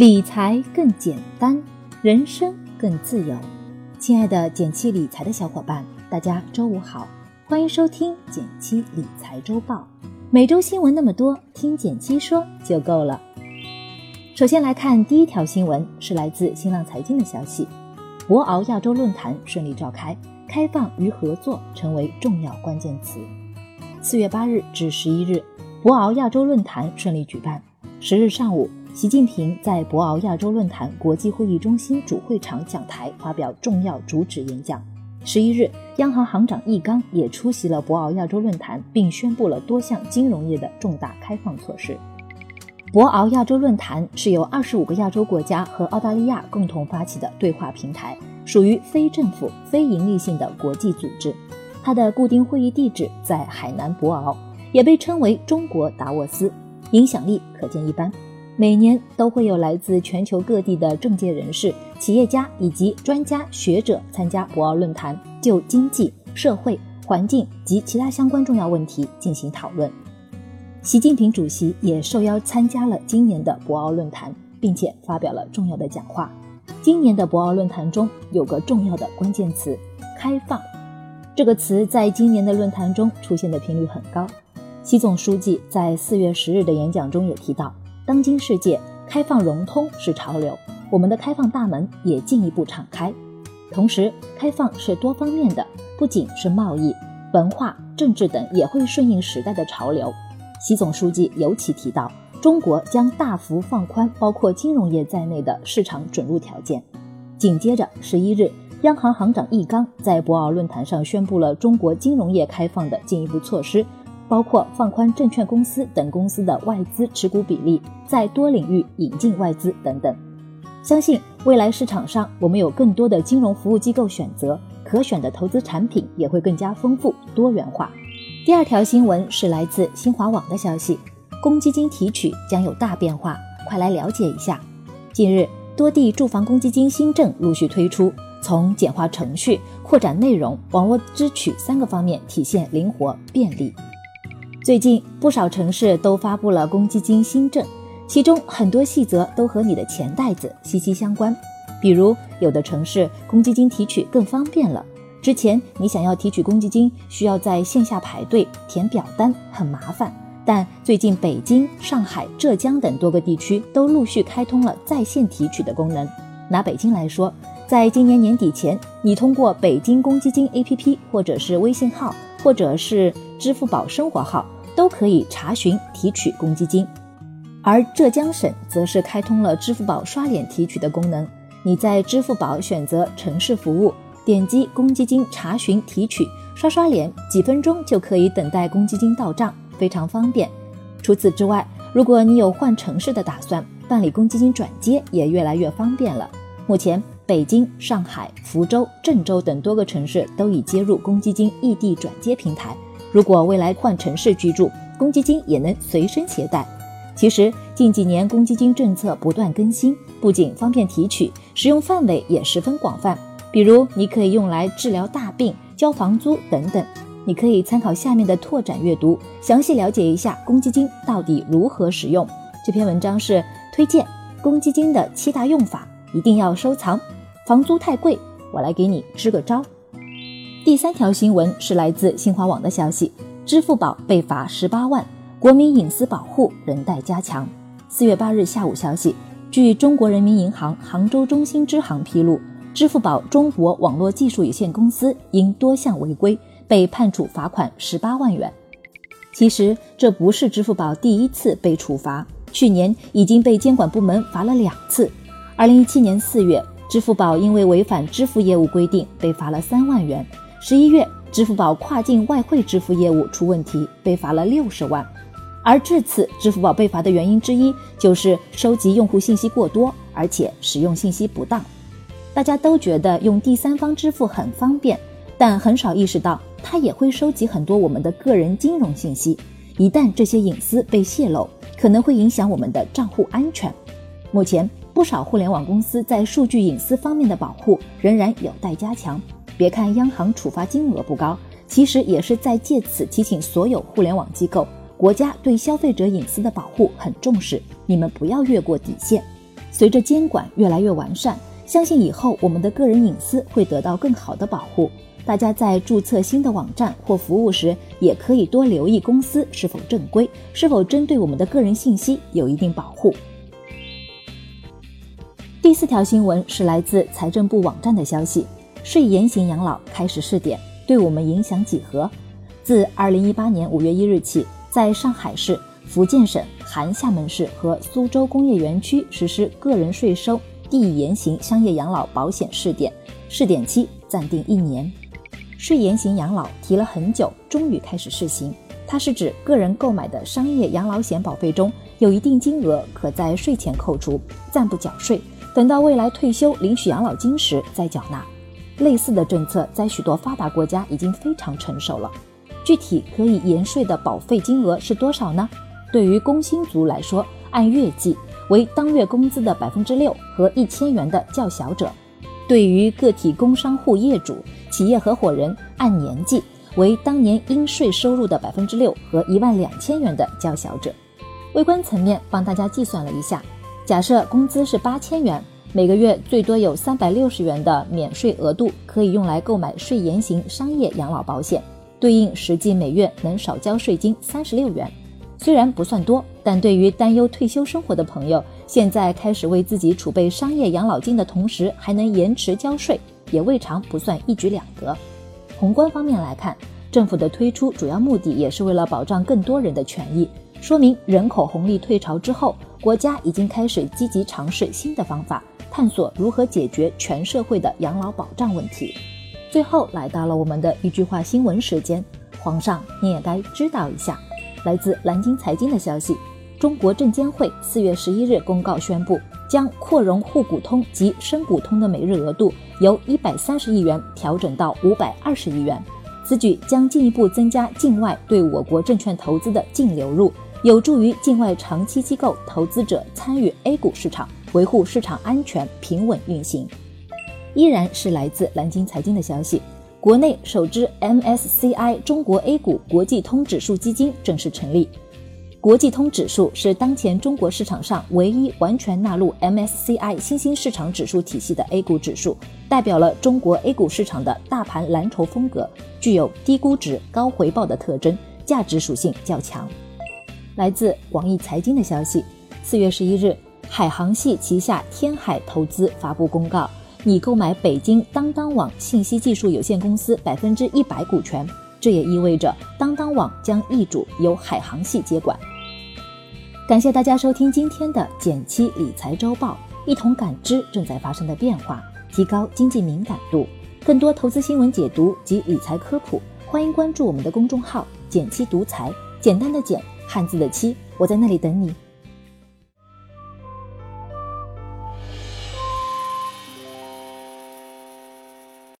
理财更简单，人生更自由。亲爱的减七理财的小伙伴，大家周五好，欢迎收听减七理财周报。每周新闻那么多，听减七说就够了。首先来看第一条新闻，是来自新浪财经的消息：博鳌亚洲论坛顺利召开，开放与合作成为重要关键词。四月八日至十一日，博鳌亚洲论坛顺利举办。十日上午。习近平在博鳌亚洲论坛国际会议中心主会场讲台发表重要主旨演讲。十一日，央行行长易纲也出席了博鳌亚洲论坛，并宣布了多项金融业的重大开放措施。博鳌亚洲论坛是由二十五个亚洲国家和澳大利亚共同发起的对话平台，属于非政府、非营利性的国际组织。它的固定会议地址在海南博鳌，也被称为“中国达沃斯”，影响力可见一斑。每年都会有来自全球各地的政界人士、企业家以及专家学者参加博鳌论坛，就经济社会、环境及其他相关重要问题进行讨论。习近平主席也受邀参加了今年的博鳌论坛，并且发表了重要的讲话。今年的博鳌论坛中有个重要的关键词“开放”，这个词在今年的论坛中出现的频率很高。习总书记在四月十日的演讲中也提到。当今世界，开放融通是潮流，我们的开放大门也进一步敞开。同时，开放是多方面的，不仅是贸易、文化、政治等，也会顺应时代的潮流。习总书记尤其提到，中国将大幅放宽包括金融业在内的市场准入条件。紧接着，十一日，央行行长易纲在博鳌论坛上宣布了中国金融业开放的进一步措施。包括放宽证券公司等公司的外资持股比例，在多领域引进外资等等。相信未来市场上我们有更多的金融服务机构选择，可选的投资产品也会更加丰富多元化。第二条新闻是来自新华网的消息，公积金提取将有大变化，快来了解一下。近日，多地住房公积金新政陆续推出，从简化程序、扩展内容、网络支取三个方面体现灵活便利。最近不少城市都发布了公积金新政，其中很多细则都和你的钱袋子息息相关。比如，有的城市公积金提取更方便了。之前你想要提取公积金，需要在线下排队填表单，很麻烦。但最近北京、上海、浙江等多个地区都陆续开通了在线提取的功能。拿北京来说，在今年年底前，你通过北京公积金 APP 或者是微信号。或者是支付宝生活号都可以查询提取公积金，而浙江省则是开通了支付宝刷脸提取的功能。你在支付宝选择城市服务，点击公积金查询提取，刷刷脸，几分钟就可以等待公积金到账，非常方便。除此之外，如果你有换城市的打算，办理公积金转接也越来越方便了。目前。北京、上海、福州、郑州等多个城市都已接入公积金异地转接平台。如果未来换城市居住，公积金也能随身携带。其实近几年公积金政策不断更新，不仅方便提取，使用范围也十分广泛。比如，你可以用来治疗大病、交房租等等。你可以参考下面的拓展阅读，详细了解一下公积金到底如何使用。这篇文章是推荐公积金的七大用法，一定要收藏。房租太贵，我来给你支个招。第三条新闻是来自新华网的消息：支付宝被罚十八万，国民隐私保护仍待加强。四月八日下午消息，据中国人民银行杭州中心支行披露，支付宝中国网络技术有限公司因多项违规被判处罚款十八万元。其实这不是支付宝第一次被处罚，去年已经被监管部门罚了两次。二零一七年四月。支付宝因为违反支付业务规定被罚了三万元。十一月，支付宝跨境外汇支付业务出问题，被罚了六十万。而这次支付宝被罚的原因之一就是收集用户信息过多，而且使用信息不当。大家都觉得用第三方支付很方便，但很少意识到它也会收集很多我们的个人金融信息。一旦这些隐私被泄露，可能会影响我们的账户安全。目前。不少互联网公司在数据隐私方面的保护仍然有待加强。别看央行处罚金额不高，其实也是在借此提醒所有互联网机构，国家对消费者隐私的保护很重视，你们不要越过底线。随着监管越来越完善，相信以后我们的个人隐私会得到更好的保护。大家在注册新的网站或服务时，也可以多留意公司是否正规，是否针对我们的个人信息有一定保护。第四条新闻是来自财政部网站的消息：税延型养老开始试点，对我们影响几何？自二零一八年五月一日起，在上海市、福建省、含厦门市和苏州工业园区实施个人税收递延型商业养老保险试点，试点期暂定一年。税延型养老提了很久，终于开始试行。它是指个人购买的商业养老险保费中有一定金额可在税前扣除，暂不缴税，等到未来退休领取养老金时再缴纳。类似的政策在许多发达国家已经非常成熟了。具体可以延税的保费金额是多少呢？对于工薪族来说，按月计为当月工资的百分之六和一千元的较小者。对于个体工商户业主、企业合伙人，按年计为当年应税收入的百分之六和一万两千元的较小者。微观层面帮大家计算了一下，假设工资是八千元，每个月最多有三百六十元的免税额度可以用来购买税延型商业养老保险，对应实际每月能少交税金三十六元。虽然不算多，但对于担忧退休生活的朋友，现在开始为自己储备商业养老金的同时，还能延迟交税，也未尝不算一举两得。宏观方面来看，政府的推出主要目的也是为了保障更多人的权益，说明人口红利退潮之后，国家已经开始积极尝试新的方法，探索如何解决全社会的养老保障问题。最后来到了我们的一句话新闻时间，皇上你也该知道一下。来自南京财经的消息，中国证监会四月十一日公告宣布，将扩容沪股通及深股通的每日额度由一百三十亿元调整到五百二十亿元。此举将进一步增加境外对我国证券投资的净流入，有助于境外长期机构投资者参与 A 股市场，维护市场安全平稳运行。依然是来自南京财经的消息。国内首支 MSCI 中国 A 股国际通指数基金正式成立。国际通指数是当前中国市场上唯一完全纳入 MSCI 新兴市场指数体系的 A 股指数，代表了中国 A 股市场的大盘蓝筹风格，具有低估值、高回报的特征，价值属性较强。来自广义财经的消息，四月十一日，海航系旗下天海投资发布公告。拟购买北京当当网信息技术有限公司百分之一百股权，这也意味着当当网将易主由海航系接管。感谢大家收听今天的减七理财周报，一同感知正在发生的变化，提高经济敏感度。更多投资新闻解读及理财科普，欢迎关注我们的公众号“减七独裁”，简单的简，汉字的七，我在那里等你。